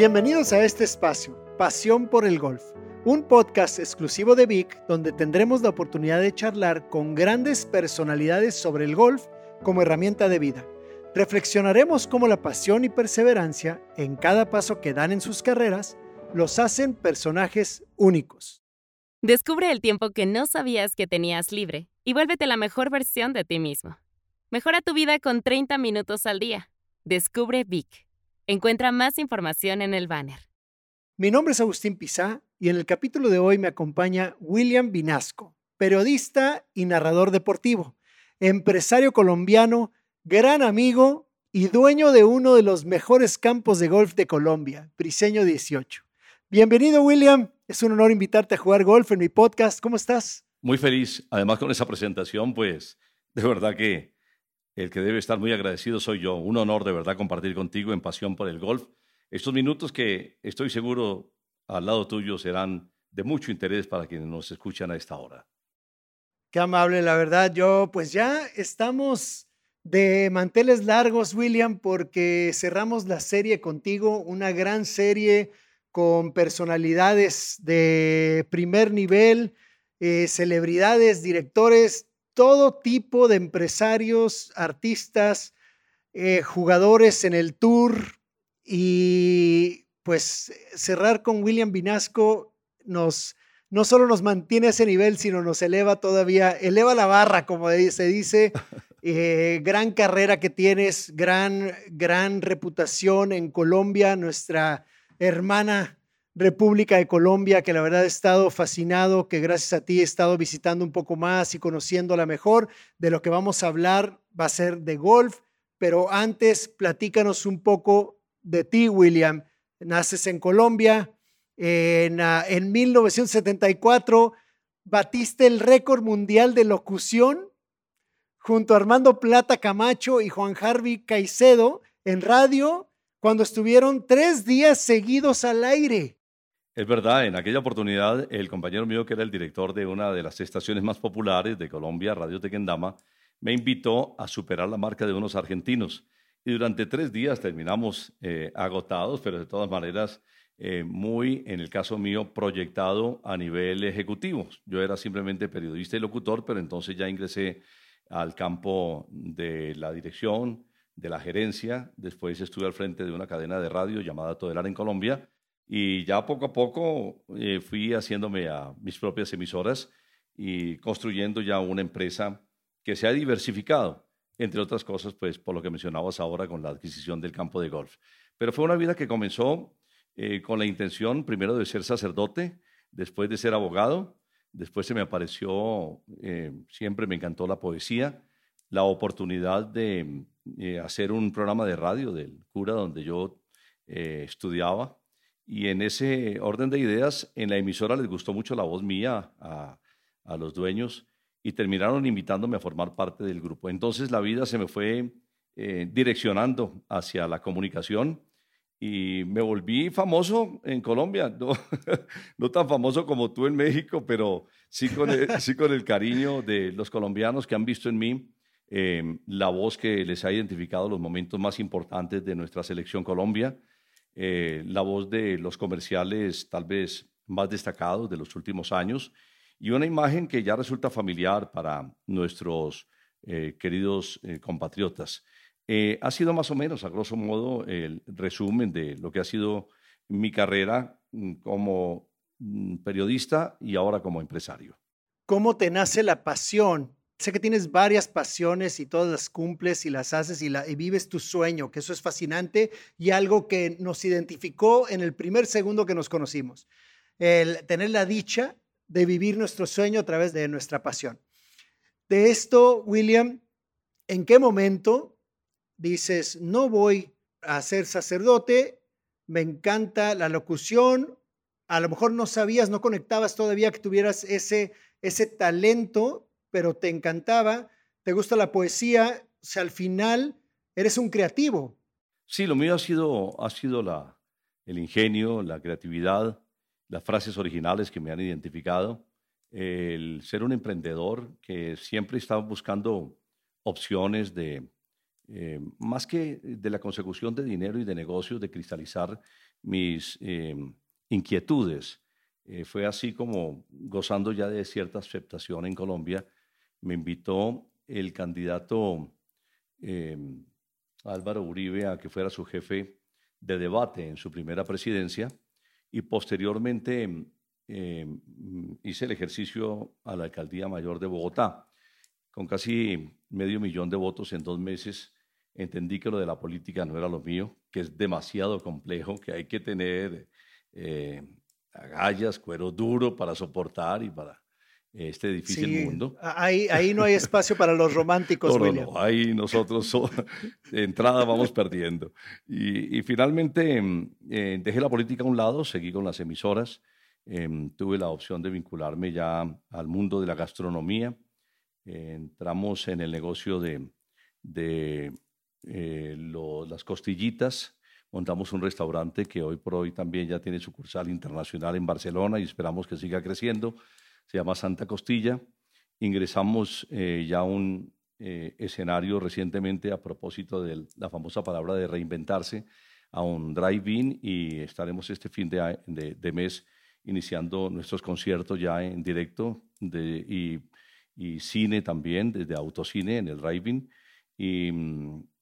Bienvenidos a este espacio, Pasión por el Golf, un podcast exclusivo de Vic donde tendremos la oportunidad de charlar con grandes personalidades sobre el golf como herramienta de vida. Reflexionaremos cómo la pasión y perseverancia en cada paso que dan en sus carreras los hacen personajes únicos. Descubre el tiempo que no sabías que tenías libre y vuélvete la mejor versión de ti mismo. Mejora tu vida con 30 minutos al día. Descubre Vic. Encuentra más información en el banner. Mi nombre es Agustín Pizá y en el capítulo de hoy me acompaña William Vinasco, periodista y narrador deportivo, empresario colombiano, gran amigo y dueño de uno de los mejores campos de golf de Colombia, Briseño 18. Bienvenido, William. Es un honor invitarte a jugar golf en mi podcast. ¿Cómo estás? Muy feliz. Además, con esa presentación, pues, de verdad que el que debe estar muy agradecido soy yo. Un honor de verdad compartir contigo en pasión por el golf. Estos minutos que estoy seguro al lado tuyo serán de mucho interés para quienes nos escuchan a esta hora. Qué amable, la verdad. Yo, pues ya estamos de manteles largos, William, porque cerramos la serie contigo, una gran serie con personalidades de primer nivel, eh, celebridades, directores, todo tipo de empresarios, artistas, eh, jugadores en el tour y pues cerrar con William Vinasco nos no solo nos mantiene a ese nivel, sino nos eleva todavía, eleva la barra, como se dice. Eh, gran carrera que tienes, gran, gran reputación en Colombia, nuestra hermana República de Colombia, que la verdad he estado fascinado, que gracias a ti he estado visitando un poco más y conociéndola mejor. De lo que vamos a hablar va a ser de golf, pero antes platícanos un poco de ti, William. Naces en Colombia, en, ah, en 1974 batiste el récord mundial de locución junto a Armando Plata Camacho y Juan Harvey Caicedo en radio cuando estuvieron tres días seguidos al aire. Es verdad, en aquella oportunidad el compañero mío, que era el director de una de las estaciones más populares de Colombia, Radio Tequendama, me invitó a superar la marca de unos argentinos. Y durante tres días terminamos eh, agotados, pero de todas maneras eh, muy, en el caso mío, proyectado a nivel ejecutivo. Yo era simplemente periodista y locutor, pero entonces ya ingresé al campo de la dirección, de la gerencia. Después estuve al frente de una cadena de radio llamada Todelar en Colombia y ya poco a poco eh, fui haciéndome a mis propias emisoras y construyendo ya una empresa que se ha diversificado, entre otras cosas, pues por lo que mencionabas ahora con la adquisición del campo de golf. Pero fue una vida que comenzó eh, con la intención primero de ser sacerdote, después de ser abogado, después se me apareció, eh, siempre me encantó la poesía, la oportunidad de hacer un programa de radio del cura donde yo estudiaba y en ese orden de ideas, en la emisora les gustó mucho la voz mía a, los dueños y terminaron invitándome a formar parte del grupo. Entonces la vida se me fue eh, direccionando hacia la comunicación y me volví famoso en Colombia, no, no tan famoso como tú en México, pero sí con el, sí con el cariño de los colombianos que han visto en mí eh, la voz que les ha identificado los momentos más importantes de nuestra selección Colombia eh, la voz de los comerciales tal vez más destacados de los últimos años y una imagen que ya resulta familiar para nuestros eh, queridos eh, compatriotas. ha sido más o menos, a grosso modo, el resumen de lo que ha sido mi carrera mm, como mm, periodista y ahora como empresario. ¿Cómo te nace la pasión Sé que tienes varias pasiones y todas las cumples y las haces y, la, vives tu sueño, que eso es fascinante y algo que nos identificó en el primer segundo que nos conocimos. El tener la dicha de vivir nuestro sueño a través de nuestra pasión. De esto, William, ¿en qué momento dices, no voy a ser sacerdote, me encanta la locución, a lo mejor no sabías, no conectabas todavía que tuvieras ese, ese talento pero te encantaba, te gusta la poesía, o sea, al final eres un creativo. Sí, lo mío ha sido, ha sido la, el ingenio, la creatividad, las frases originales que me han identificado, el ser un emprendedor que siempre estaba buscando opciones de eh, más que de la consecución de dinero y de negocios, de cristalizar mis eh, inquietudes. Eh, fue así como, gozando ya de cierta aceptación en Colombia, me invitó el candidato Álvaro Uribe a que fuera su jefe de debate en su primera presidencia y posteriormente hice el ejercicio a la alcaldía mayor de Bogotá. Con casi medio millón de votos en dos meses, entendí que lo de la política no era lo mío, que es demasiado complejo, que hay que tener eh, agallas, cuero duro para soportar y para este difícil mundo. Ahí, ahí no hay espacio para los románticos, no, no, ahí nosotros de entrada vamos perdiendo. Y, finalmente em, eh, dejé la política a un lado, seguí con las emisoras, em, tuve la opción de vincularme ya al mundo de la gastronomía, entramos en el negocio de, de eh, las costillitas. Montamos un restaurante que hoy por hoy también ya tiene sucursal internacional en Barcelona y esperamos que siga creciendo. Se llama Santa Costilla. Ingresamos eh, ya un eh, escenario recientemente a propósito de la famosa palabra de reinventarse a un drive-in y estaremos este fin de, mes iniciando nuestros conciertos ya en directo y, cine también, desde autocine en el drive-in. Y,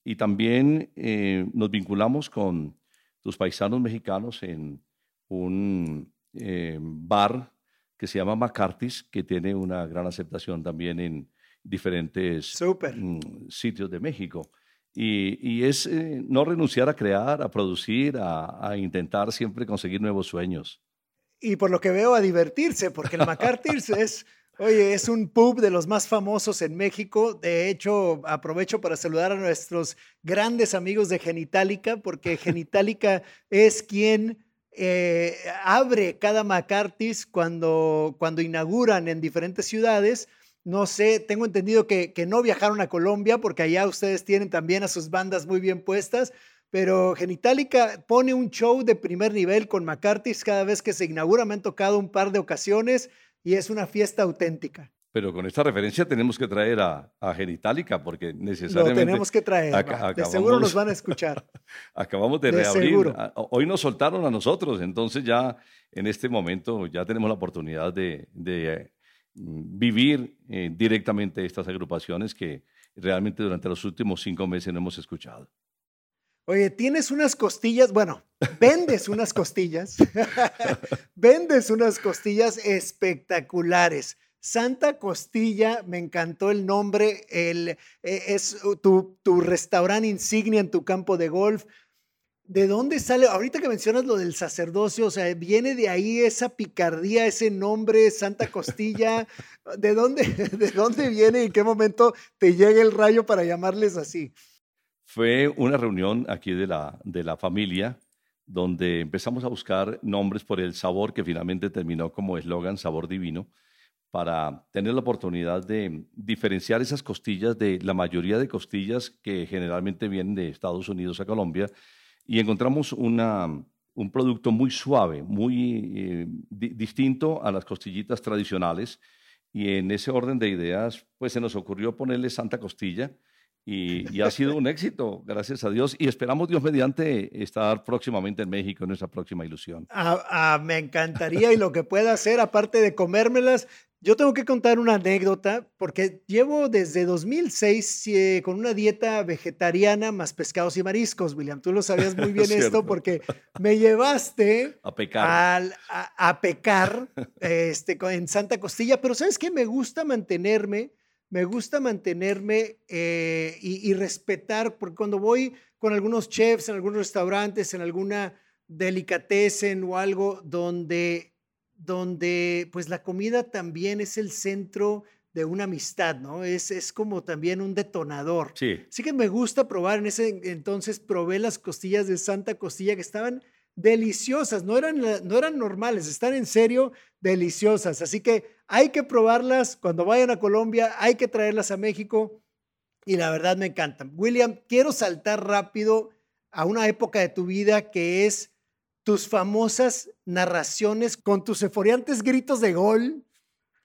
y también eh, nos vinculamos con tus paisanos mexicanos en un eh, bar que se llama McCarthy's, que tiene una gran aceptación también en diferentes mm, sitios de México. Y, es eh, no renunciar a crear, a producir, a, a, intentar siempre conseguir nuevos sueños. Y por lo que veo, a divertirse, porque el McCarthy's es Oye, es un pub de los más famosos en México. De hecho, aprovecho para saludar a nuestros grandes amigos de Genitalica, porque Genitalica es quien eh, abre cada McCarthy's cuando, cuando inauguran en diferentes ciudades. No sé, tengo entendido que, que no viajaron a Colombia, porque allá ustedes tienen también a sus bandas muy bien puestas pero Genitalica pone un show de primer nivel con McCarthy's cada vez que se inaugura. Me han tocado un par de ocasiones y es una fiesta auténtica. Pero con esta referencia tenemos que traer a, a Genitalica porque necesariamente... Lo tenemos que traer, de seguro nos van a escuchar. acabamos de, reabrir. Hoy nos soltaron a nosotros, entonces ya en este momento ya tenemos la oportunidad de, de mm, vivir eh, directamente estas agrupaciones que realmente durante los últimos cinco meses no hemos escuchado. Oye, tienes unas costillas, bueno, vendes unas costillas, vendes unas costillas espectaculares. Santa Costilla, me encantó el nombre, el, e, es tu, tu restaurante insignia en tu campo de golf. ¿De dónde sale? Ahorita que mencionas lo del sacerdocio, o sea, viene de ahí esa picardía, ese nombre, Santa Costilla. ¿De dónde, de dónde viene y en qué momento te llega el rayo para llamarles así? Fue una reunión aquí de la, de la familia donde empezamos a buscar nombres por el sabor que finalmente terminó como eslogan Sabor Divino para tener la oportunidad de diferenciar esas costillas de la mayoría de costillas que generalmente vienen de Estados Unidos a Colombia y encontramos una, un producto muy suave, muy eh, distinto a las costillitas tradicionales y en ese orden de ideas pues se nos ocurrió ponerle Santa Costilla y, ha sido un éxito, gracias a Dios. Y esperamos, Dios mediante, estar próximamente en México, en nuestra próxima ilusión. Ah, ah, me encantaría y lo que pueda hacer, aparte de comérmelas, yo tengo que contar una anécdota porque llevo desde 2006 eh, con una dieta vegetariana más pescados y mariscos, William. Tú lo sabías muy bien esto porque me llevaste a pecar, a, pecar este, en Santa Costilla, pero ¿sabes qué? Me gusta mantenerme me gusta mantenerme eh, y, respetar, porque cuando voy con algunos chefs en algunos restaurantes, en alguna delicatessen o algo donde, donde pues la comida también es el centro de una amistad, ¿no? Es, es como también un detonador. Sí. Así que me gusta probar. En ese entonces probé las costillas de Santa Costilla que estaban deliciosas, no eran, no eran normales, están en serio deliciosas. Así que hay que probarlas cuando vayan a Colombia, hay que traerlas a México y la verdad me encantan. William, quiero saltar rápido a una época de tu vida que es tus famosas narraciones con tus euforiantes gritos de gol.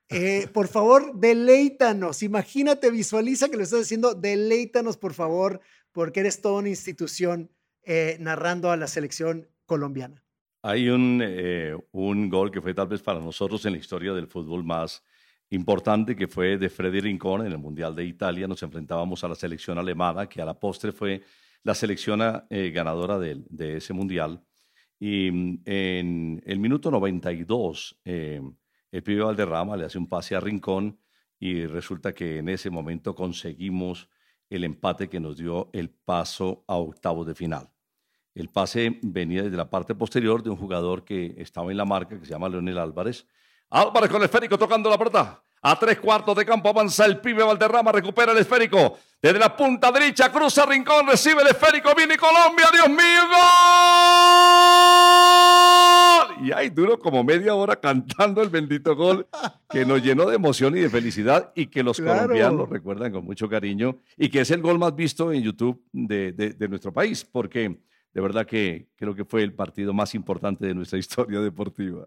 Eh, por favor, deleítanos. Imagínate, visualiza que lo estás haciendo. Deleítanos, por favor, porque eres toda una institución eh, narrando a la selección colombiana. Hay un, eh, un gol que fue tal vez para nosotros en la historia del fútbol más importante, que fue de Freddy Rincón en el Mundial de Italia. Nos enfrentábamos a la selección alemana, que a la postre fue la selección ganadora de, ese Mundial. Y mm, en el minuto 92, eh, el pibe Valderrama le hace un pase a Rincón y resulta que en ese momento conseguimos el empate que nos dio el paso a octavos de final. El pase venía desde la parte posterior de un jugador que estaba en la marca, que se llama Leonel Álvarez. Álvarez con el esférico tocando la pelota. A tres cuartos de campo avanza el pibe Valderrama, recupera el esférico. Desde la punta derecha, cruza Rincón, recibe el esférico, viene Colombia, Dios mío, gol. Y ahí duro como media hora cantando el bendito gol que nos llenó de emoción y de felicidad y que los colombianos recuerdan con mucho cariño y que es el gol más visto en YouTube de, de nuestro país, porque de verdad que creo que fue el partido más importante de nuestra historia deportiva.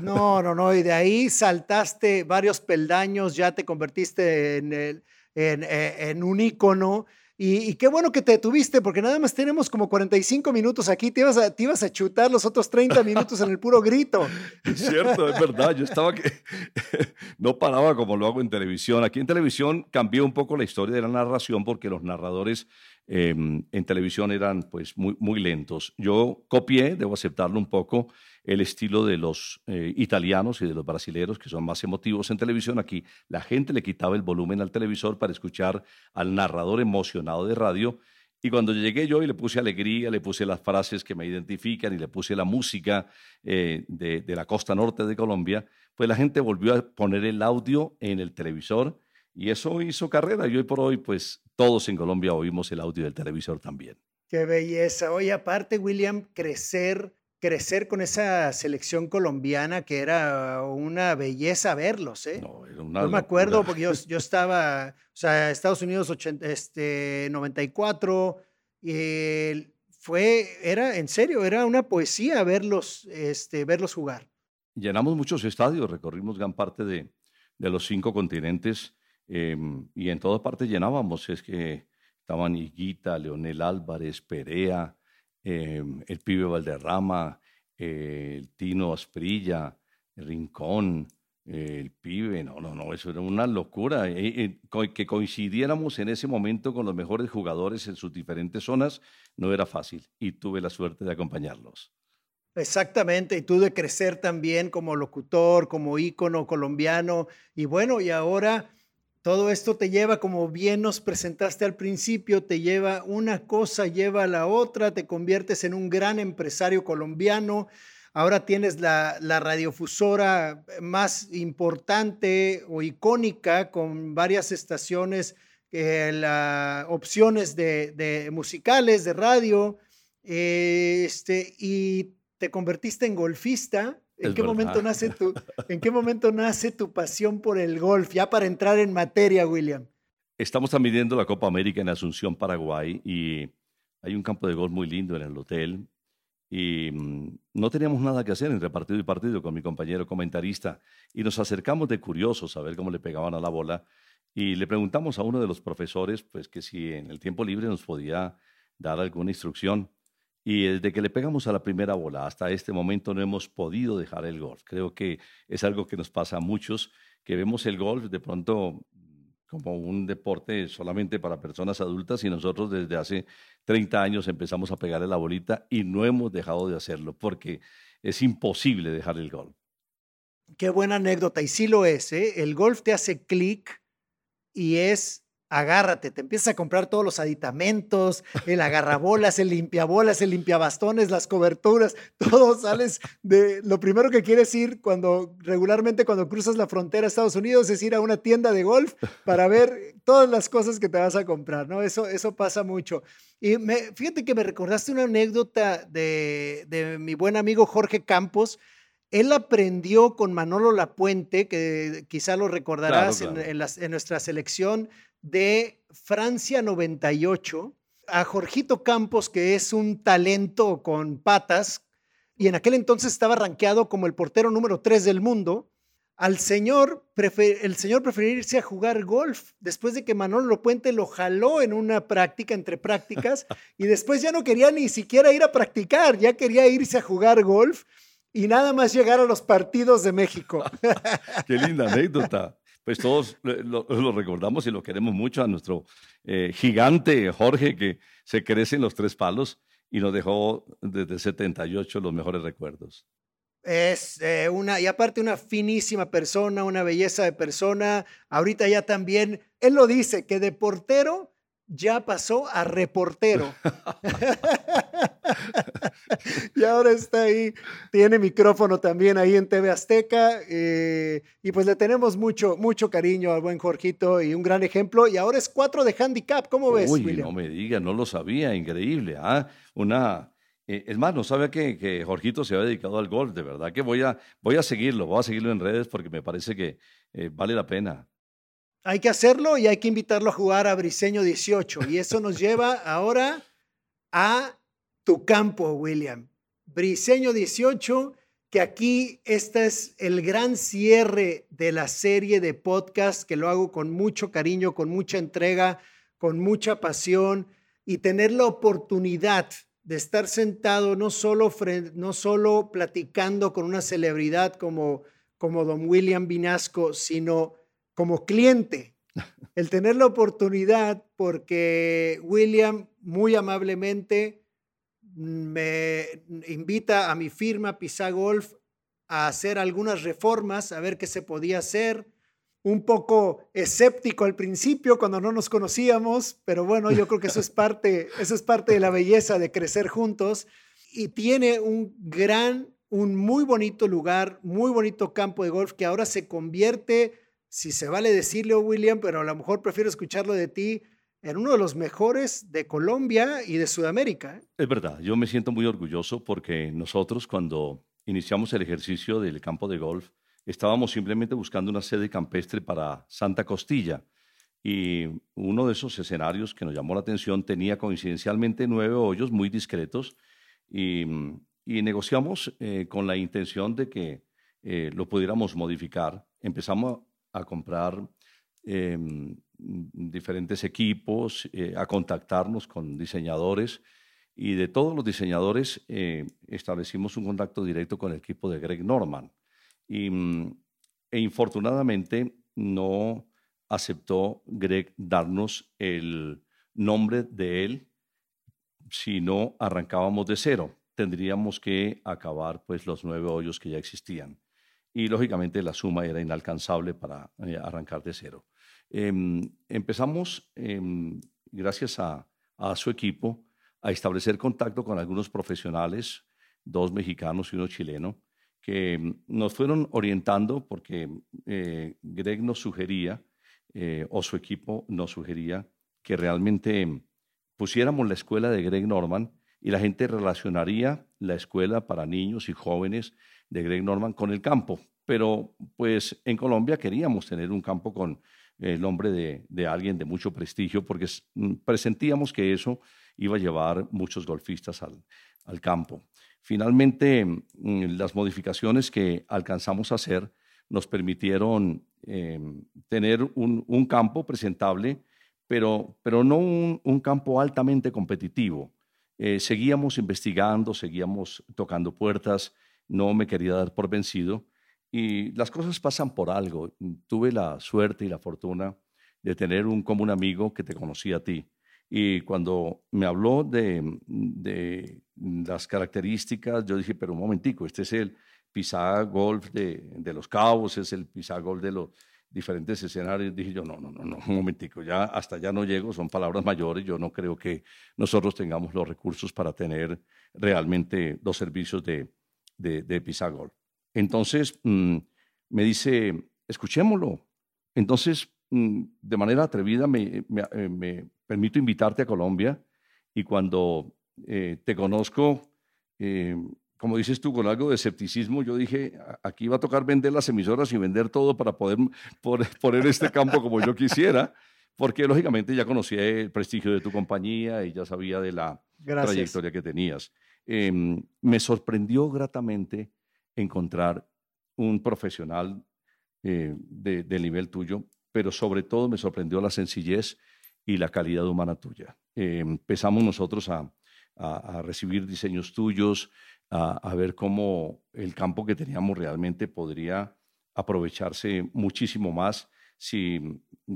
No, no, no, y de ahí saltaste varios peldaños, ya te convertiste en, el, en, eh, en un ícono. Y, qué bueno que te detuviste, porque nada más tenemos como 45 minutos aquí. Te ibas, a, te ibas a chutar los otros 30 minutos en el puro grito. Es cierto, es verdad. Yo estaba que no paraba como lo hago en televisión. Aquí en televisión cambió un poco la historia de la narración porque los narradores Em, en televisión eran pues muy, muy lentos. Yo copié, debo aceptarlo un poco, el estilo de los eh, italianos y de los brasileños, que son más emotivos en televisión. Aquí la gente le quitaba el volumen al televisor para escuchar al narrador emocionado de radio. Y cuando llegué yo y le puse alegría, le puse las frases que me identifican y le puse la música eh, de, de la costa norte de Colombia, pues la gente volvió a poner el audio en el televisor y eso hizo carrera y hoy por hoy, pues todos en Colombia oímos el audio del televisor también. Qué belleza. Oye, aparte, William, crecer, crecer con esa selección colombiana que era una belleza verlos, ¿eh? No, era una me acuerdo porque yo, yo estaba, o sea, Estados Unidos 80, este, 94, y fue, era, en serio, era una poesía verlos, este, verlos jugar. Llenamos muchos estadios, recorrimos gran parte de, de los cinco continentes Em, y en todas partes llenábamos, es que estaban Higuita, Leonel Álvarez, Perea, em, el pibe Valderrama, el Tino Asprilla, el Rincón, el pibe, no, no, no, eso era una locura. que coincidiéramos en ese momento con los mejores jugadores en sus diferentes zonas no era fácil y tuve la suerte de acompañarlos. Exactamente, y tú de crecer también como locutor, como ícono colombiano, y bueno, y ahora todo esto te lleva, como bien nos presentaste al principio, te lleva una cosa, lleva a la otra, te conviertes en un gran empresario colombiano. Ahora tienes la, radiofusora más importante o icónica con varias estaciones, eh, opciones de, musicales, de radio, eh, este, y te convertiste en golfista ¿En qué, momento nace tu, ¿En qué momento nace tu pasión por el golf? Ya para entrar en materia, William. Estamos transmitiendo la Copa América en Asunción, Paraguay, y hay un campo de golf muy lindo en el hotel. Y mm, no teníamos nada que hacer entre partido y partido con mi compañero comentarista. Y nos acercamos de curiosos a ver cómo le pegaban a la bola. Y le preguntamos a uno de los profesores, pues que si en el tiempo libre nos podía dar alguna instrucción. Y desde que le pegamos a la primera bola hasta este momento no hemos podido dejar el golf. Creo que es algo que nos pasa a muchos, que vemos el golf de pronto como un deporte solamente para personas adultas y nosotros desde hace 30 años empezamos a pegarle la bolita y no hemos dejado de hacerlo porque es imposible dejar el golf. Qué buena anécdota y sí lo es, ¿eh? El golf te hace clic y es agárrate, te empiezas a comprar todos los aditamentos, el agarrabolas, el limpiabolas, el limpiabastones, las coberturas, todo sales de lo primero que quieres ir cuando regularmente cuando cruzas la frontera a Estados Unidos es ir a una tienda de golf para ver todas las cosas que te vas a comprar, ¿no? Eso, eso pasa mucho. Y me, fíjate que me recordaste una anécdota de, de mi buen amigo Jorge Campos, él aprendió con Manolo Lapuente, que quizá lo recordarás En, en, nuestra selección de Francia 98 a Jorgito Campos, que es un talento con patas, y en aquel entonces estaba rankeado como el portero número 3 del mundo, al señor, el señor prefirió irse a jugar golf después de que Manolo Puente lo jaló en una práctica, entre prácticas, y después ya no quería ni siquiera ir a practicar, ya quería irse a jugar golf y nada más llegar a los partidos de México. Qué linda anécdota. Pues todos lo, recordamos y lo queremos mucho a nuestro eh, gigante Jorge que se crece en los tres palos y nos dejó desde 78 los mejores recuerdos. Es eh, una, y aparte una finísima persona, una belleza de persona. Ahorita ya también, él lo dice, que de portero ya pasó a reportero. y ahora está ahí, tiene micrófono también ahí en TV Azteca. Eh, y pues le tenemos mucho, mucho cariño al buen Jorgito y un gran ejemplo. Y ahora es cuatro de handicap. ¿Cómo ves, Uy, no me diga, no lo sabía, increíble. ¿ah? Una eh, es más, no sabía que, que, Jorgito se había dedicado al golf, de verdad que voy a, voy a seguirlo, voy a seguirlo en redes porque me parece que eh, vale la pena. Hay que hacerlo y hay que invitarlo a jugar a Briseño 18. Y eso nos lleva ahora a tu campo, William. Briseño 18, que aquí este es el gran cierre de la serie de podcast que lo hago con mucho cariño, con mucha entrega, con mucha pasión y tener la oportunidad de estar sentado no solo, no solo platicando con una celebridad como, como don William Vinasco, sino como cliente. El tener la oportunidad porque William muy amablemente me invita a mi firma Pisa Golf a hacer algunas reformas, a ver qué se podía hacer. Un poco escéptico al principio cuando no nos conocíamos, pero bueno, yo creo que eso es parte, eso es parte de la belleza de crecer juntos. Y tiene un gran, un muy bonito lugar, muy bonito campo de golf que ahora se convierte, si se vale decirle, William, pero a lo mejor prefiero escucharlo de ti, en uno de los mejores de Colombia y de Sudamérica. ¿eh? Es verdad, yo me siento muy orgulloso porque nosotros cuando iniciamos el ejercicio del campo de golf, estábamos simplemente buscando una sede campestre para Santa Costilla. Y uno de esos escenarios que nos llamó la atención tenía coincidencialmente nueve hoyos muy discretos y, negociamos eh, con la intención de que eh, lo pudiéramos modificar. Empezamos a comprar em, diferentes equipos, eh, a contactarnos con diseñadores y de todos los diseñadores establecimos un contacto directo con el equipo de Greg Norman. Y, mm, e infortunadamente no aceptó Greg darnos el nombre de él si no arrancábamos de cero. Tendríamos que acabar pues los nueve hoyos que ya existían. Y lógicamente la suma era inalcanzable para eh, arrancar de cero. Em, empezamos, em, gracias a, a su equipo, a establecer contacto con algunos profesionales, dos mexicanos y uno chileno, que mm, nos fueron orientando porque eh, Greg nos sugería, eh, o su equipo nos sugería, que realmente pusiéramos la escuela de Greg Norman y la gente relacionaría la escuela para niños y jóvenes de Greg Norman con el campo. Pero pues en Colombia queríamos tener un campo con el nombre de, de alguien de mucho prestigio porque mm, presentíamos que eso iba a llevar muchos golfistas al, al campo. Finalmente, mm, las modificaciones que alcanzamos a hacer nos permitieron em, tener un, campo presentable, pero, pero no un, campo altamente competitivo. Eh, seguíamos investigando, seguíamos tocando puertas, no me quería dar por vencido y las cosas pasan por algo. Tuve la suerte y la fortuna de tener un común amigo que te conocía a ti. Y cuando me habló de, de las características, yo dije, pero un momentico, este es el Pisa Golf de, de Los Cabos, es el Pisa Golf de los diferentes escenarios. Dije yo, no, no, no, no, un momentico, ya hasta allá no llego, son palabras mayores, yo no creo que nosotros tengamos los recursos para tener realmente los servicios de, de, de Pisa Golf. Entonces, mm, me dice, escuchémoslo. Entonces, mm, de manera atrevida, me, me, eh, me permito invitarte a Colombia y cuando eh, te conozco, eh, como dices tú, con algo de escepticismo, yo dije, aquí va a tocar vender las emisoras y vender todo para poder, poner este campo como yo quisiera, porque lógicamente ya conocía el prestigio de tu compañía y ya sabía de la trayectoria que tenías. Em, me sorprendió gratamente encontrar un profesional eh, del nivel tuyo, pero sobre todo me sorprendió la sencillez y la calidad humana tuya. Eh, empezamos nosotros a, recibir diseños tuyos, a, ver cómo el campo que teníamos realmente podría aprovecharse muchísimo más si,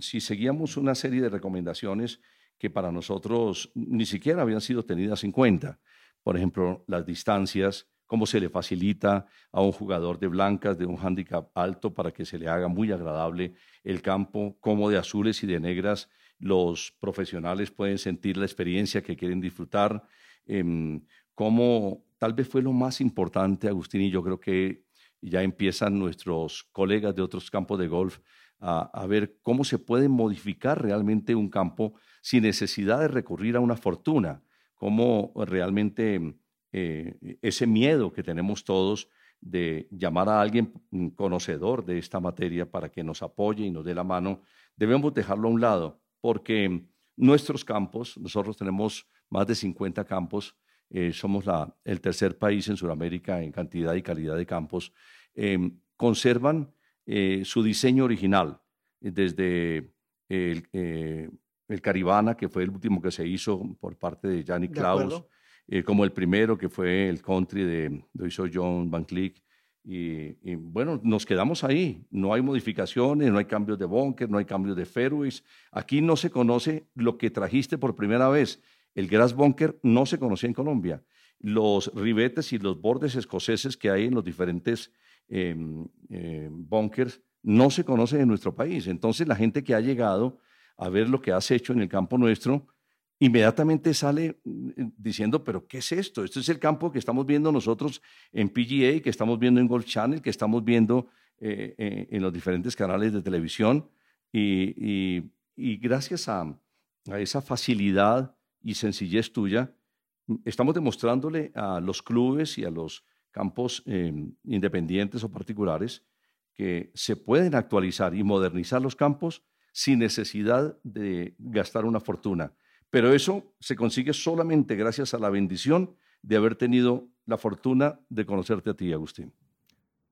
si seguíamos una serie de recomendaciones que para nosotros ni siquiera habían sido tenidas en cuenta. Por ejemplo, las distancias, cómo se le facilita a un jugador de blancas, de un handicap alto, para que se le haga muy agradable el campo, cómo de azules y de negras los profesionales pueden sentir la experiencia que quieren disfrutar, em, cómo tal vez fue lo más importante, Agustín, y yo creo que ya empiezan nuestros colegas de otros campos de golf a, a, ver cómo se puede modificar realmente un campo sin necesidad de recurrir a una fortuna, cómo realmente eh, ese miedo que tenemos todos de llamar a alguien conocedor de esta materia para que nos apoye y nos dé la mano, debemos dejarlo a un lado, porque nuestros campos, nosotros tenemos más de 50 campos, eh, somos la, el tercer país en Sudamérica en cantidad y calidad de campos, em, conservan eh, su diseño original, desde el, el, Caribana, que fue el último que se hizo por parte de Gianni Klaus, eh, como el primero que fue el country de, de John Van Click. Y, bueno, nos quedamos ahí. No hay modificaciones, no hay cambios de bunker, no hay cambios de fairways. Aquí no se conoce lo que trajiste por primera vez. El grass bunker no se conocía en Colombia. Los ribetes y los bordes escoceses que hay en los diferentes eh, bunkers no se conocen en nuestro país. Entonces la gente que ha llegado a ver lo que has hecho en el campo nuestro, inmediatamente sale mm, diciendo, pero ¿qué es esto? Este es el campo que estamos viendo nosotros en PGA, que estamos viendo en Golf Channel, que estamos viendo eh, eh, en los diferentes canales de televisión. Y, gracias a, esa facilidad y sencillez tuya, mm, estamos demostrándole a los clubes y a los campos independientes o particulares que se pueden actualizar y modernizar los campos sin necesidad de gastar una fortuna pero eso se consigue solamente gracias a la bendición de haber tenido la fortuna de conocerte a ti, Agustín.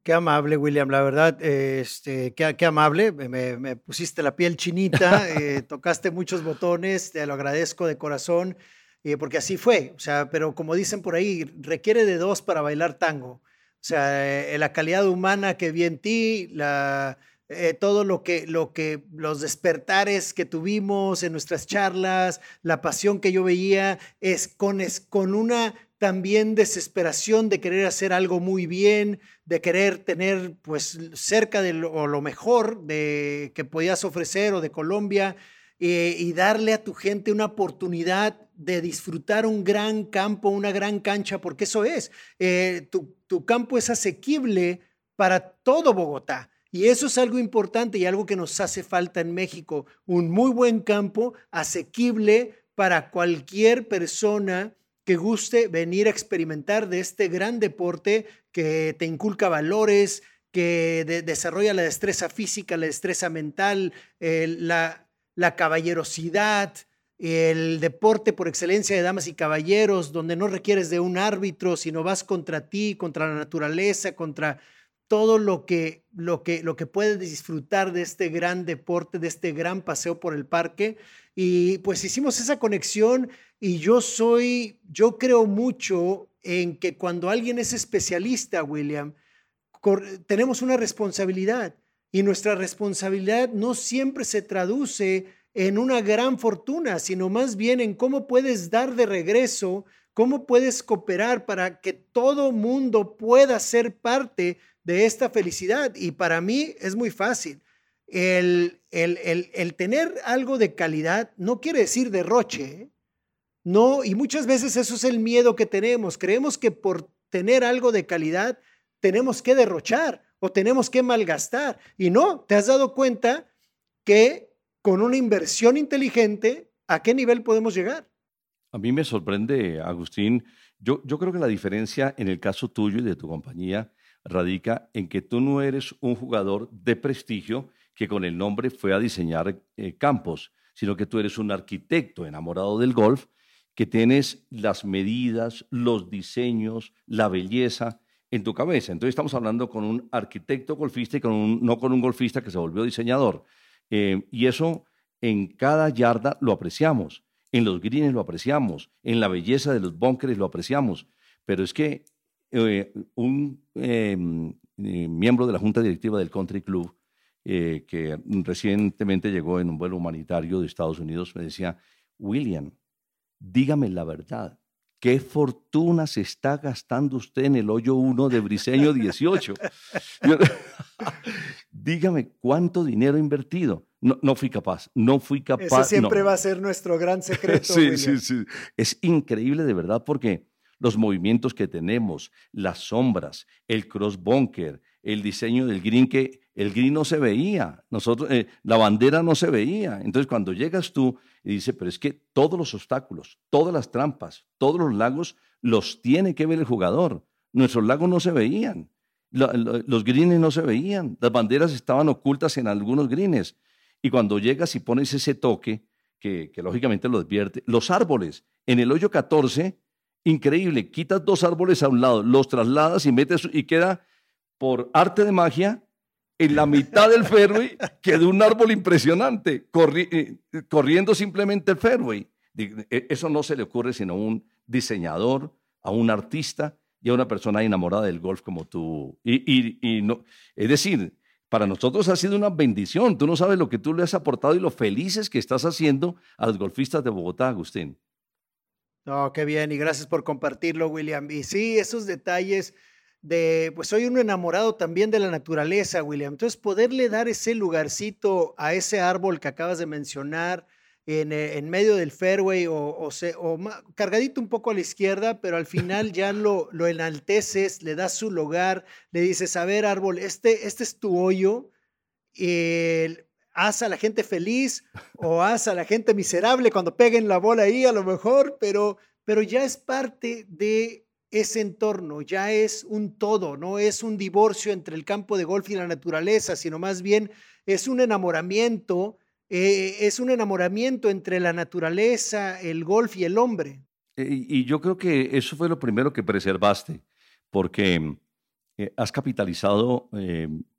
Qué amable, William, la verdad, este, qué, amable, me, pusiste la piel chinita, eh, tocaste muchos botones, te lo agradezco de corazón, eh, porque así fue, o sea, pero como dicen por ahí, requiere de dos para bailar tango, o sea, eh, la calidad humana que vi en ti, la, eh, todo lo que, lo que, los despertares que tuvimos en nuestras charlas, la pasión que yo veía, es con, es con una también desesperación de querer hacer algo muy bien, de querer tener pues cerca de lo, lo mejor de, que podías ofrecer o de Colombia eh, y darle a tu gente una oportunidad de disfrutar un gran campo, una gran cancha, porque eso es, eh, tu, tu campo es asequible para todo Bogotá. Y eso es algo importante y algo que nos hace falta en México, un muy buen campo asequible para cualquier persona que guste venir a experimentar de este gran deporte que te inculca valores, que desarrolla la destreza física, la destreza mental, la, la caballerosidad, el deporte por excelencia de damas y caballeros, donde no requieres de un árbitro, sino vas contra ti, contra la naturaleza, contra todo lo que, lo que, lo que puedes disfrutar de este gran deporte, de este gran paseo por el parque. Y pues hicimos esa conexión y yo soy, yo creo mucho en que cuando alguien es especialista, William, tenemos una responsabilidad y nuestra responsabilidad no siempre se traduce en una gran fortuna, sino más bien en cómo puedes dar de regreso, cómo puedes cooperar para que todo mundo pueda ser parte de esta felicidad. Y para mí es muy fácil. El, el, tener algo de calidad no quiere decir derroche. ¿eh? No, y muchas veces eso es el miedo que tenemos. Creemos que por tener algo de calidad tenemos que derrochar o tenemos que malgastar. Y no, te has dado cuenta que con una inversión inteligente, ¿a qué nivel podemos llegar? A mí me sorprende, Agustín. Yo, yo creo que la diferencia en el caso tuyo y de tu compañía radica en que tú no eres un jugador de prestigio que con el nombre fue a diseñar eh, campos, sino que tú eres un arquitecto enamorado del golf, que tienes las medidas, los diseños, la belleza en tu cabeza. Entonces estamos hablando con un arquitecto golfista y con un, no con un golfista que se volvió diseñador. Eh, y eso en cada yarda lo apreciamos, en los greens lo apreciamos, en la belleza de los bunkers lo apreciamos. Pero es que eh, un em, eh, miembro de la junta directiva del Country Club, que recientemente llegó en un vuelo humanitario de Estados Unidos, me decía, William, dígame la verdad, ¿Qué fortuna se está gastando usted en el hoyo 1 de Briseño 18? Dígame, ¿cuánto dinero ha invertido? No, no fui capaz, no fui capaz. Ese siempre va a ser nuestro gran secreto. sí, sí, sí. Es increíble de verdad porque los movimientos que tenemos, las sombras, el cross bunker, el diseño del green que el green no se veía, nosotros eh, la bandera no se veía. Entonces cuando llegas tú y dices, pero es que todos los obstáculos, todas las trampas, todos los lagos los tiene que ver el jugador. Nuestros lagos no se veían, los greens no se veían, las banderas estaban ocultas en algunos greens. Y cuando llegas y pones ese toque, que, que lógicamente lo advierte, los árboles en el hoyo 14 increíble. Quitas dos árboles a un lado, los trasladas y metes y queda por arte de magia en la mitad del fairway quedó un árbol impresionante eh, corriendo simplemente el fairway. E, eso no se le ocurre sino a un diseñador, a un artista y a una persona enamorada del golf como tú. Y, es decir, para nosotros ha sido una bendición. Tú no sabes lo que tú le has aportado y lo felices que estás haciendo a los golfistas de Bogotá, Agustín. No, qué bien, y gracias por compartirlo, William. Y sí, esos detalles de, pues soy un enamorado también de la naturaleza, William. Entonces, poderle dar ese lugarcito a ese árbol que acabas de mencionar en, eh, medio del fairway o, o, o, cargadito un poco a la izquierda, pero al final ya lo, lo enalteces, le das su lugar, le dices, a ver, árbol, este, este es tu hoyo. El, haz a la gente feliz o haz a la gente miserable cuando peguen la bola ahí a lo mejor, pero, pero ya es parte de ese entorno, ya es un todo, no es un divorcio entre el campo de golf y la naturaleza, sino más bien es un enamoramiento, eh, es un enamoramiento entre la naturaleza, el golf y el hombre. Eh, y, yo creo que eso fue lo primero que preservaste, porque eh, has capitalizado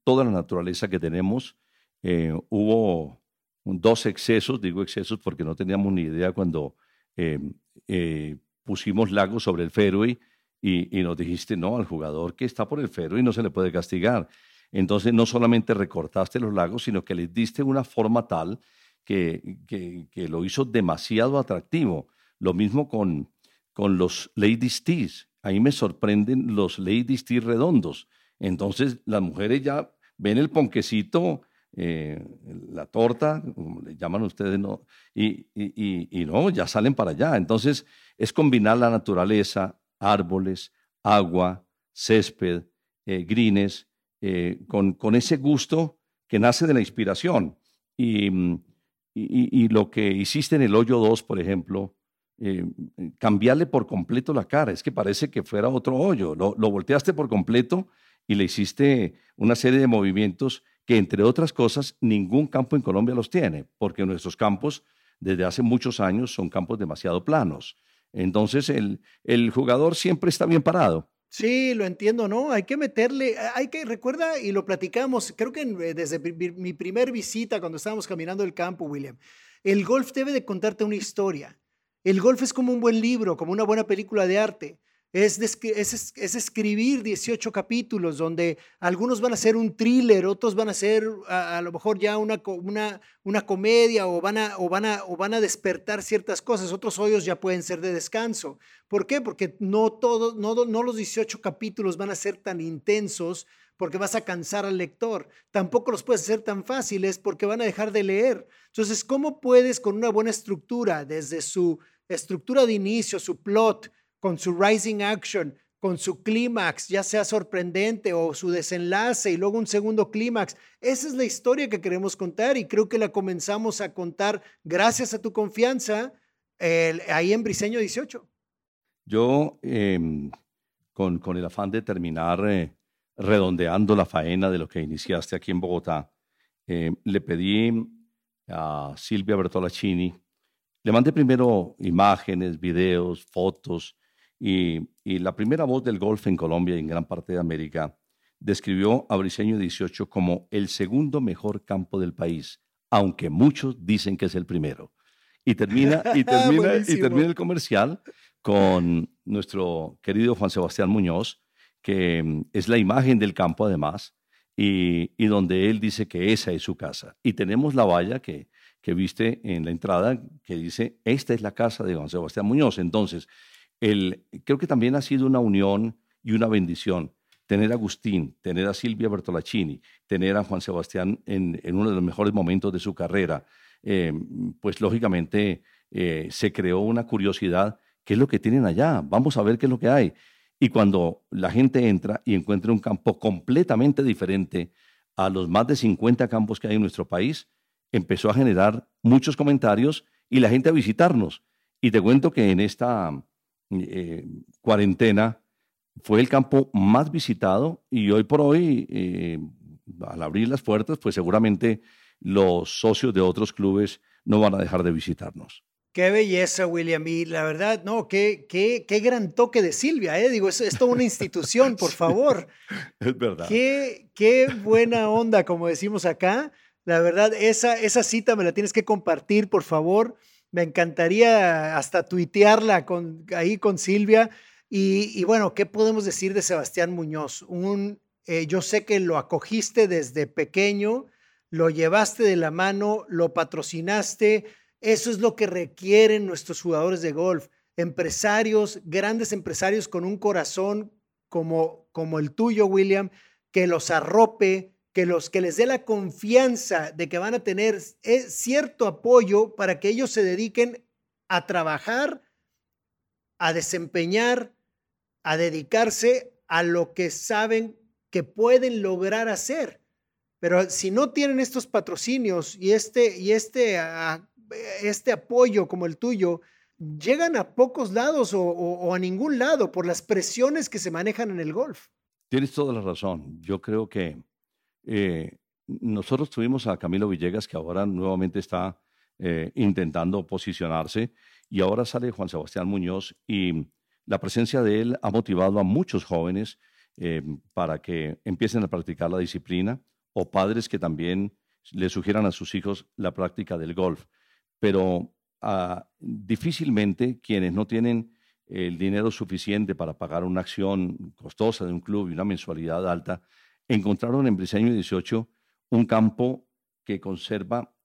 toda la naturaleza que tenemos eh, hubo dos excesos, digo excesos porque no teníamos ni idea cuando eh, eh, pusimos lagos sobre el fairway y, y, nos dijiste, no, al jugador que está por el fairway no se le puede castigar. Entonces no solamente recortaste los lagos, sino que les diste una forma tal que, que, que lo hizo demasiado atractivo. Lo mismo con, con los ladies tees. Ahí me sorprenden los ladies tees redondos. Entonces las mujeres ya ven el ponquecito eh, la torta, como le llaman ustedes. Y, y, no, ya salen para allá. Entonces, es combinar la naturaleza, árboles, agua, césped, eh, grines, eh, con, con, ese gusto que nace de la inspiración. Y, lo que hiciste en el hoyo 2, por ejemplo, cambiarle por completo la cara, es que parece que fuera otro hoyo. Lo, lo volteaste por completo y le hiciste una serie de movimientos que entre otras cosas ningún campo en Colombia los tiene, porque nuestros campos desde hace muchos años son campos demasiado planos. Entonces el, el jugador siempre está bien parado. Sí, lo entiendo, ¿no? Hay que meterle, hay que, recuerda, y lo platicamos, creo que eh, desde mi primer visita cuando estábamos caminando el campo, William, el golf debe de contarte una historia. El golf es como un buen libro, como una buena película de arte. Es, es, escribir 18 capítulos donde algunos van a ser un thriller, otros van a ser a, lo mejor ya una, una, una comedia o van, a, o, van a, o van a despertar ciertas cosas, otros hoyos ya pueden ser de descanso. ¿Por qué? Porque no, todo, no, no los 18 capítulos van a ser tan intensos porque vas a cansar al lector. Tampoco los puedes hacer tan fáciles porque van a dejar de leer. Entonces, ¿cómo puedes con una buena estructura, desde su estructura de inicio, su plot, con su rising action, con su clímax, ya sea sorprendente o su desenlace y luego un segundo clímax. Esa es la historia que queremos contar y creo que la comenzamos a contar gracias a tu confianza ahí en Briseño 18. Yo, em, con, el afán de terminar eh, redondeando la faena de lo que iniciaste aquí en Bogotá, em, le pedí a Silvia Bertolacini, le mandé primero imágenes, videos, fotos, Y, la primera voz del golf en Colombia y en gran parte de América describió a Briseño 18 como el segundo mejor campo del país, aunque muchos dicen que es el primero. Y termina, y termina, y termina el comercial con nuestro querido Juan Sebastián Muñoz, que mm, es la imagen del campo además, y, y, donde él dice que esa es su casa. Y tenemos la valla que, que viste en la entrada que dice, esta es la casa de Juan Sebastián Muñoz. Entonces, el, creo que también ha sido una unión y una bendición tener a Agustín, tener a Silvia Bertolacini, tener a Juan Sebastián en, uno de los mejores momentos de su carrera, eh, pues lógicamente eh, se creó una curiosidad, ¿qué es lo que tienen allá? Vamos a ver qué es lo que hay. Y cuando la gente entra y encuentra un campo completamente diferente a los más de 50 campos que hay en nuestro país, empezó a generar muchos comentarios y la gente a visitarnos. Y te cuento que en esta eh, cuarentena fue el campo más visitado y hoy por hoy, eh, al abrir las puertas, pues seguramente los socios de otros clubes no van a dejar de visitarnos. Qué belleza, William. Y la verdad, no, qué, qué, qué gran toque de Silvia, ¿eh? Digo, es, es toda una institución, por favor. es verdad. Qué, qué buena onda, como decimos acá. La verdad, esa, esa cita me la tienes que compartir, por favor. Me encantaría hasta tuitearla con, ahí con Silvia. Y, bueno, ¿qué podemos decir de Sebastián Muñoz? Un, eh, yo sé que lo acogiste desde pequeño, lo llevaste de la mano, lo patrocinaste. Eso es lo que requieren nuestros jugadores de golf. Empresarios, grandes empresarios con un corazón como, como el tuyo, William, que los arrope, que, los, que les dé la confianza de que van a tener eh, cierto apoyo para que ellos se dediquen a trabajar, a desempeñar a dedicarse a lo que saben que pueden lograr hacer. Pero si no tienen estos patrocinios y este, y este, ah, este apoyo como el tuyo, llegan a pocos lados o, a ningún lado por las presiones que se manejan en el golf. Tienes toda la razón. Yo creo que eh, nosotros tuvimos a Camilo Villegas, que ahora nuevamente está eh, intentando posicionarse, y ahora sale Juan Sebastián Muñoz y la presencia de él ha motivado a muchos jóvenes eh, para que empiecen a practicar la disciplina o padres que también le sugieran a sus hijos la práctica del golf. Pero ah, difícilmente quienes no tienen el dinero suficiente para pagar una acción costosa de un club y una mensualidad alta, encontraron en Briseño 18 un campo que conserva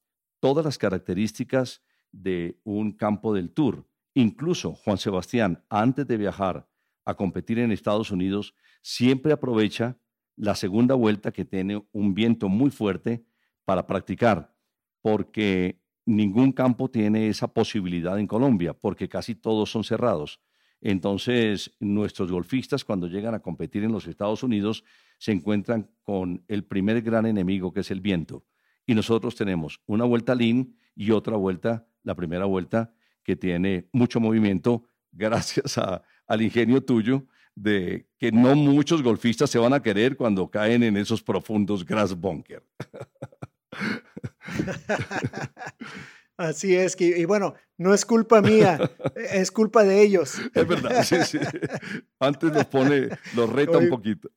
todas las características de un campo del tour Incluso Juan Sebastián, antes de viajar a competir en Estados Unidos, siempre aprovecha la segunda vuelta que tiene un viento muy fuerte para practicar, porque ningún campo tiene esa posibilidad en Colombia, porque casi todos son cerrados. Entonces, nuestros golfistas cuando llegan a competir en los Estados Unidos se encuentran con el primer gran enemigo que es el viento. Y nosotros tenemos una vuelta lean y otra vuelta, la primera vuelta que tiene mucho movimiento gracias al ingenio tuyo de que no muchos golfistas se van a querer cuando caen en esos profundos grass bunker. Así es, que, y bueno, no es culpa mía, es culpa de ellos. Es verdad, sí, sí. Antes los pone, los reta un poquito.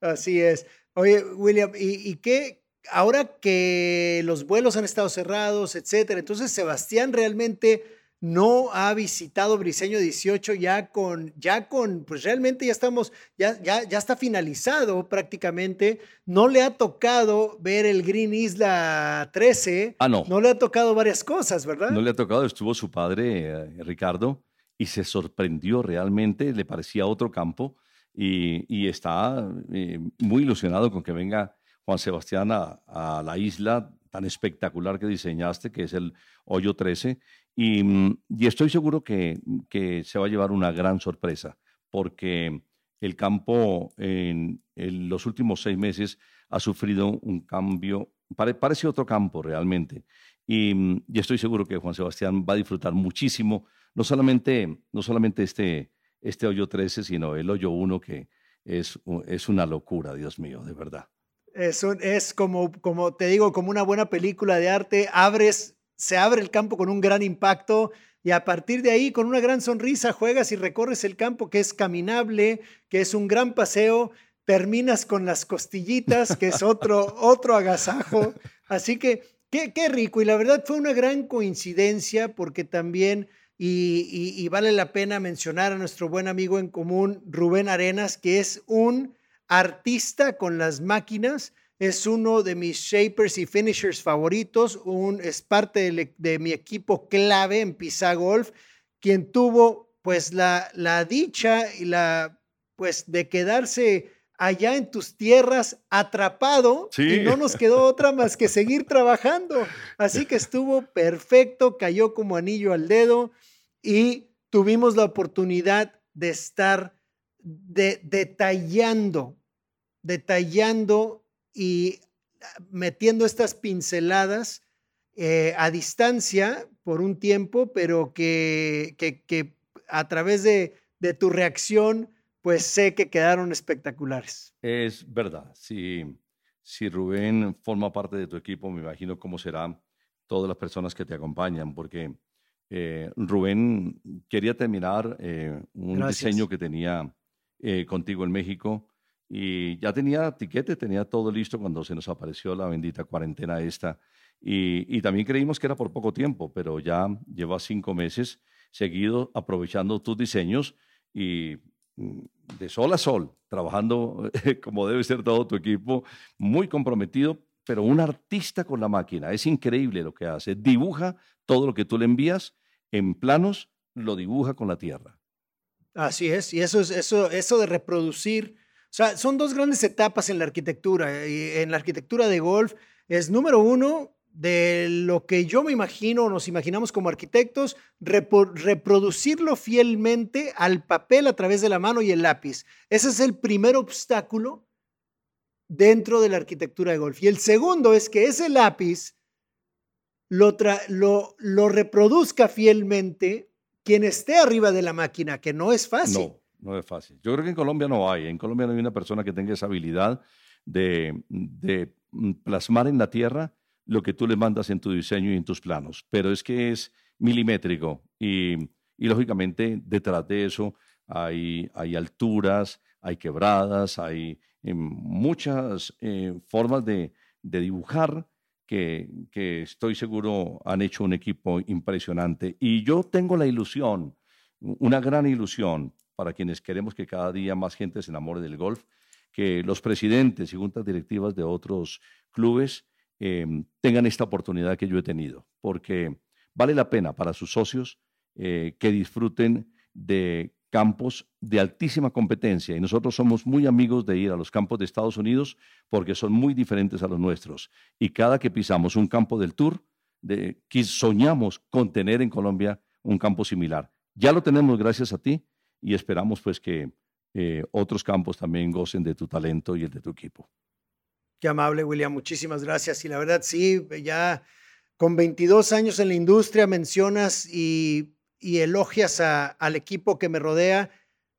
Así es. Oye, William, ¿y, y qué, ahora que los vuelos han estado cerrados, etcétera, entonces Sebastián realmente no ha visitado Briseño 18 ya con, ya con, pues realmente ya estamos, ya, ya, ya está finalizado prácticamente. No le ha tocado ver el Green Isla 13. Ah, no. No le ha tocado varias cosas, ¿verdad? No le ha tocado, estuvo su padre, eh, Ricardo, y se sorprendió realmente, le parecía otro campo y, está eh, muy ilusionado con que venga Juan Sebastián, a, la isla tan espectacular que diseñaste, que es el Hoyo 13, mm, y, estoy seguro que, que, se va a llevar una gran sorpresa, porque el campo en, los últimos seis meses ha sufrido un cambio, parece otro campo realmente, mm, y, estoy seguro que Juan Sebastián va a disfrutar muchísimo, no solamente, no solamente este, este Hoyo 13, sino el Hoyo 1, que es, es una locura, Dios mío, de verdad. Es, es como, como te digo, como una buena película de arte. Abres se abre el campo con un gran impacto y a partir de ahí, con una gran sonrisa, juegas y recorres el campo que es caminable, que es un gran paseo, terminas con las costillitas, que es otro, otro agasajo. Así que qué, qué rico. Y la verdad fue una gran coincidencia porque también, y, y vale la pena mencionar a nuestro buen amigo en común, Rubén Arenas, que es un artista con las máquinas es uno de mis shapers y finishers favoritos, un, es parte de, mi equipo clave en Pisa Golf, quien tuvo pues la, la dicha y la pues de quedarse allá en tus tierras atrapado y no nos quedó otra más que seguir trabajando. Así que estuvo perfecto, cayó como anillo al dedo y tuvimos la oportunidad de estar de, detallando, detallando y metiendo estas pinceladas eh, a distancia por un tiempo, pero que, que, a través de, de, tu reacción, pues sé que quedaron espectaculares. Es verdad. Si, si Rubén forma parte de tu equipo, me imagino cómo serán todas las personas que te acompañan, porque eh, Rubén quería terminar eh, un diseño que tenía contigo en México y ya tenía tiquete, tenía todo listo cuando se nos apareció la bendita cuarentena esta. Y, también creímos que era por poco tiempo, pero ya lleva cinco meses seguido aprovechando tus diseños y mm, de sol a sol, trabajando como debe ser todo tu equipo, muy comprometido, pero un artista con la máquina. Es increíble lo que hace. Dibuja todo lo que tú le envías en planos, lo dibuja con la tierra. Así es, y eso es eso, eso de reproducir o sea, son dos grandes etapas en la arquitectura. En la arquitectura de golf es número uno de lo que yo me imagino, nos imaginamos como arquitectos, reproducirlo fielmente al papel a través de la mano y el lápiz. Ese es el primer obstáculo dentro de la arquitectura de golf. Y el segundo es que ese lápiz lo, lo, reproduzca fielmente quien esté arriba de la máquina, que no es fácil no es fácil. Yo creo que en Colombia no hay. En Colombia no hay una persona que tenga esa habilidad de, mm, plasmar en la tierra lo que tú le mandas en tu diseño y en tus planos. Pero es que es milimétrico y, lógicamente detrás de eso hay, hay alturas, hay quebradas, hay eh, muchas eh, formas de, dibujar que, estoy seguro han hecho un equipo impresionante. Y yo tengo la ilusión, una gran ilusión, para quienes queremos que cada día más gente se enamore del golf, que los presidentes y juntas directivas de otros clubes em, tengan esta oportunidad que yo he tenido, porque vale la pena para sus socios eh, que disfruten de campos de altísima competencia y nosotros somos muy amigos de ir a los campos de Estados Unidos porque son muy diferentes a los nuestros y cada que pisamos un campo del Tour de, soñamos con tener en Colombia un campo similar. Ya lo tenemos gracias a ti y esperamos pues que eh, otros campos también gocen de tu talento y el de tu equipo. Qué amable, William. Muchísimas gracias. Y la verdad, sí, ya con 22 años en la industria mencionas y, y elogias al equipo que me rodea.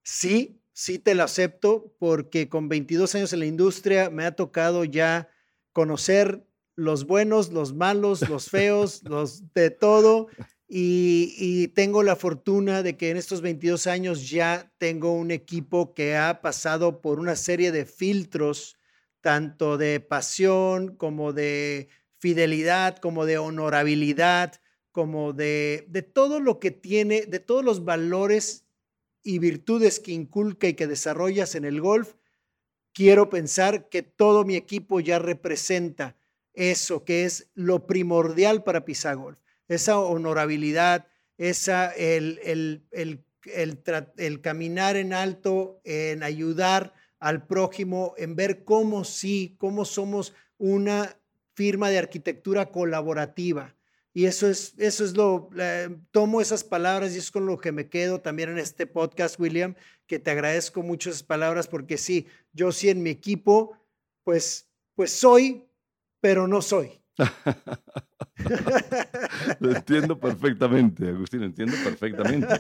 Sí, sí te lo acepto porque con 22 años en la industria me ha tocado ya conocer los buenos, los malos, los feos, los de todo. Y, tengo la fortuna de que en estos 22 años ya tengo un equipo que ha pasado por una serie de filtros, tanto de pasión como de fidelidad, como de honorabilidad, como de, de todo lo que tiene, de todos los valores y virtudes que inculca y que desarrollas en el golf. Quiero pensar que todo mi equipo ya representa eso, que es lo primordial para Pisagolf esa honorabilidad, esa, el, el, el, el, caminar en alto, en ayudar al prójimo, en ver cómo sí, cómo somos una firma de arquitectura colaborativa. Y eso es, eso es lo, tomo esas palabras y es con lo que me quedo también en este podcast, William, que te agradezco mucho esas palabras porque sí, yo sí en mi equipo, pues, pues soy, pero no soy. lo entiendo perfectamente, Agustín, lo entiendo perfectamente.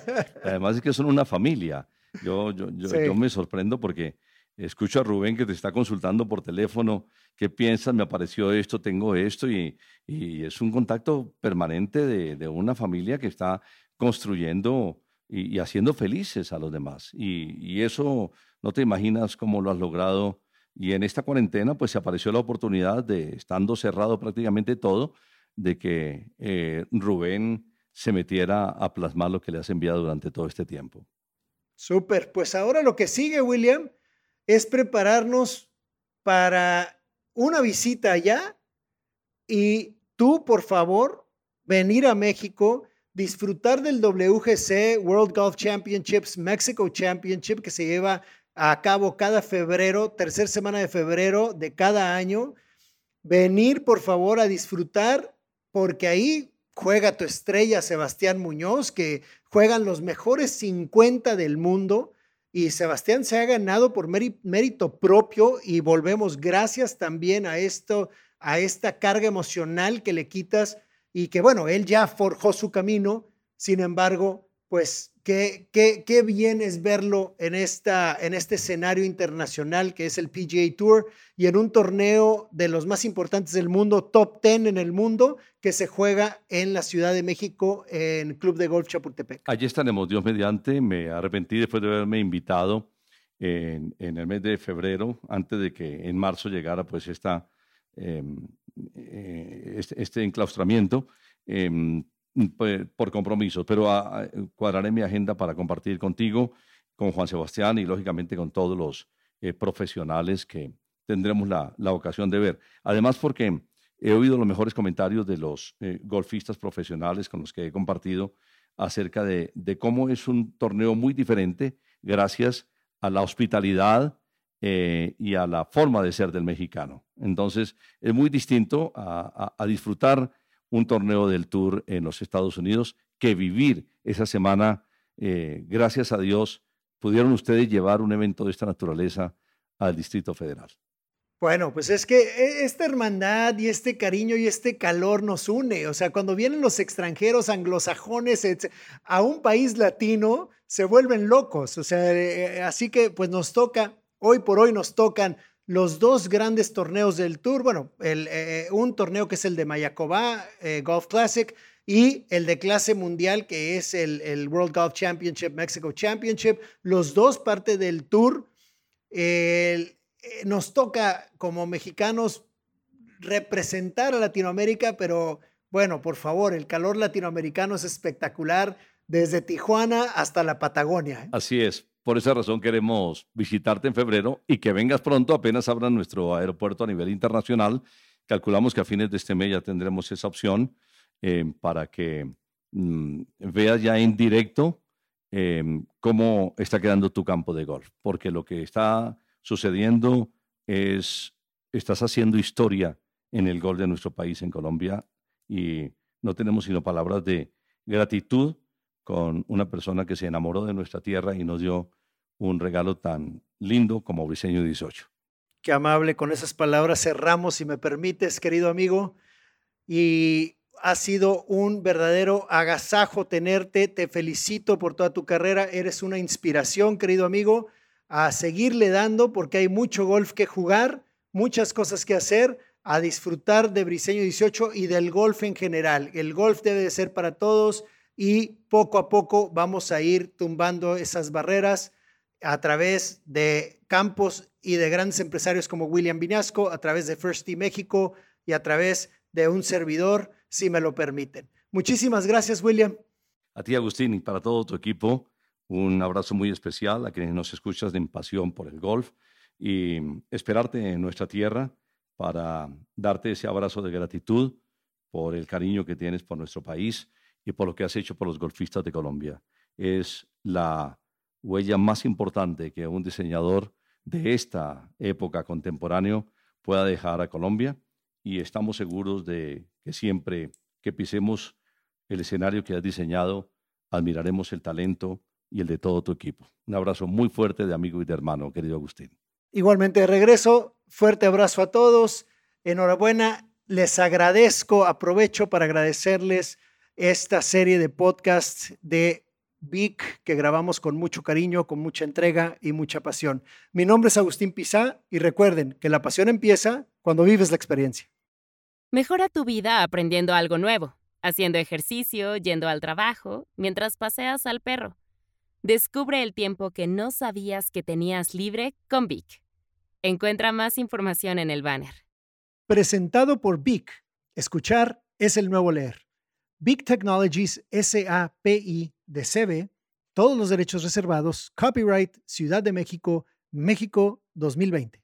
Además es que son una familia. Yo, yo, yo, me sorprendo porque escucho a Rubén que te está consultando por teléfono, ¿qué piensas? Me apareció esto, tengo esto, y, es un contacto permanente de, una familia que está construyendo y, haciendo felices a los demás. Y, eso no te imaginas cómo lo has logrado. Y en esta cuarentena, pues se apareció la oportunidad de, estando cerrado prácticamente todo, de que eh, Rubén se metiera a plasmar lo que le has enviado durante todo este tiempo. Súper, pues ahora lo que sigue, William, es prepararnos para una visita allá y tú, por favor, venir a México, disfrutar del WGC World Golf Championships, Mexico Championship, que se lleva a cabo cada febrero, tercera semana de febrero de cada año. Venir, por favor, a disfrutar, porque ahí juega tu estrella Sebastián Muñoz, que juegan los mejores 50 del mundo y Sebastián se ha ganado por mérito propio y volvemos gracias también a esto, a esta carga emocional que le quitas y que bueno, él ya forjó su camino, sin embargo, pues qué, qué, qué bien es verlo en, esta, en este escenario internacional que es el PGA Tour y en un torneo de los más importantes del mundo, top 10 en el mundo, que se juega en la Ciudad de México en Club de Golf Chapultepec. Allí estaremos, Dios mediante. Me arrepentí después de haberme invitado en, en el mes de febrero, antes de que en marzo llegara pues esta, em, eh, este, este, enclaustramiento. Pues, por compromisos, pero cuadraré mi agenda para compartir contigo, con Juan Sebastián y lógicamente con todos los eh, profesionales que tendremos la, ocasión de ver. Además, porque he oído los mejores comentarios de los eh, golfistas profesionales con los que he compartido acerca de, cómo es un torneo muy diferente gracias a la hospitalidad eh, y a la forma de ser del mexicano. Entonces, es muy distinto a, a disfrutar un torneo del Tour en los Estados Unidos que vivir esa semana. Eh, gracias a Dios, pudieron ustedes llevar un evento de esta naturaleza al Distrito Federal. Bueno, pues es que e, esta hermandad y este cariño y este calor nos une. O sea, cuando vienen los extranjeros anglosajones a un país latino, se vuelven locos. O sea, eh, así que pues nos toca, hoy por hoy nos tocan los dos grandes torneos del Tour, bueno, el, eh, un torneo que es el de Mayaková eh, Golf Classic y el de clase mundial que es el, World Golf Championship, Mexico Championship, los dos parte del Tour. Eh, nos toca como mexicanos representar a Latinoamérica, pero bueno, por favor, el calor latinoamericano es espectacular desde Tijuana hasta la Patagonia. Así es. Por esa razón queremos visitarte en febrero y que vengas pronto, apenas abra nuestro aeropuerto a nivel internacional. Calculamos que a fines de este mes ya tendremos esa opción eh, para que mm, veas ya en directo eh, cómo está quedando tu campo de golf, porque lo que está sucediendo es, estás haciendo historia en el golf de nuestro país, en Colombia, y no tenemos sino palabras de gratitud con una persona que se enamoró de nuestra tierra y nos dio un regalo tan lindo como Briseño 18. Qué amable, con esas palabras cerramos, si me permites, querido amigo. Y ha sido un verdadero agasajo tenerte. Te felicito por toda tu carrera. Eres una inspiración, querido amigo, a seguirle dando porque hay mucho golf que jugar, muchas cosas que hacer, a disfrutar de Briseño 18 y del golf en general. El golf debe de ser para todos y poco a poco vamos a ir tumbando esas barreras a través de campos y de grandes empresarios como William Vinasco, a través de First Team México y a través de un servidor, si me lo permiten. Muchísimas gracias, William. A ti, Agustín, y para todo tu equipo, un abrazo muy especial a quienes nos escuchas de pasión por el golf y esperarte en nuestra tierra para darte ese abrazo de gratitud por el cariño que tienes por nuestro país y por lo que has hecho por los golfistas de Colombia. Es la huella más importante que un diseñador de esta época contemporáneo pueda dejar a Colombia y estamos seguros de que siempre que pisemos el escenario que has diseñado, admiraremos el talento y el de todo tu equipo. Un abrazo muy fuerte de amigo y de hermano, querido Agustín. Igualmente de regreso, fuerte abrazo a todos, enhorabuena, les agradezco, aprovecho para agradecerles esta serie de podcasts de Vic que grabamos con mucho cariño, con mucha entrega y mucha pasión. Mi nombre es Agustín Pizá y recuerden que la pasión empieza cuando vives la experiencia. Mejora tu vida aprendiendo algo nuevo, haciendo ejercicio, yendo al trabajo, mientras paseas al perro. Descubre el tiempo que no sabías que tenías libre con Vic. Encuentra más información en el banner. Presentado por Vic. Escuchar es el nuevo leer. Big Technologies SAPI de todos los derechos reservados, copyright Ciudad de México, México 2020.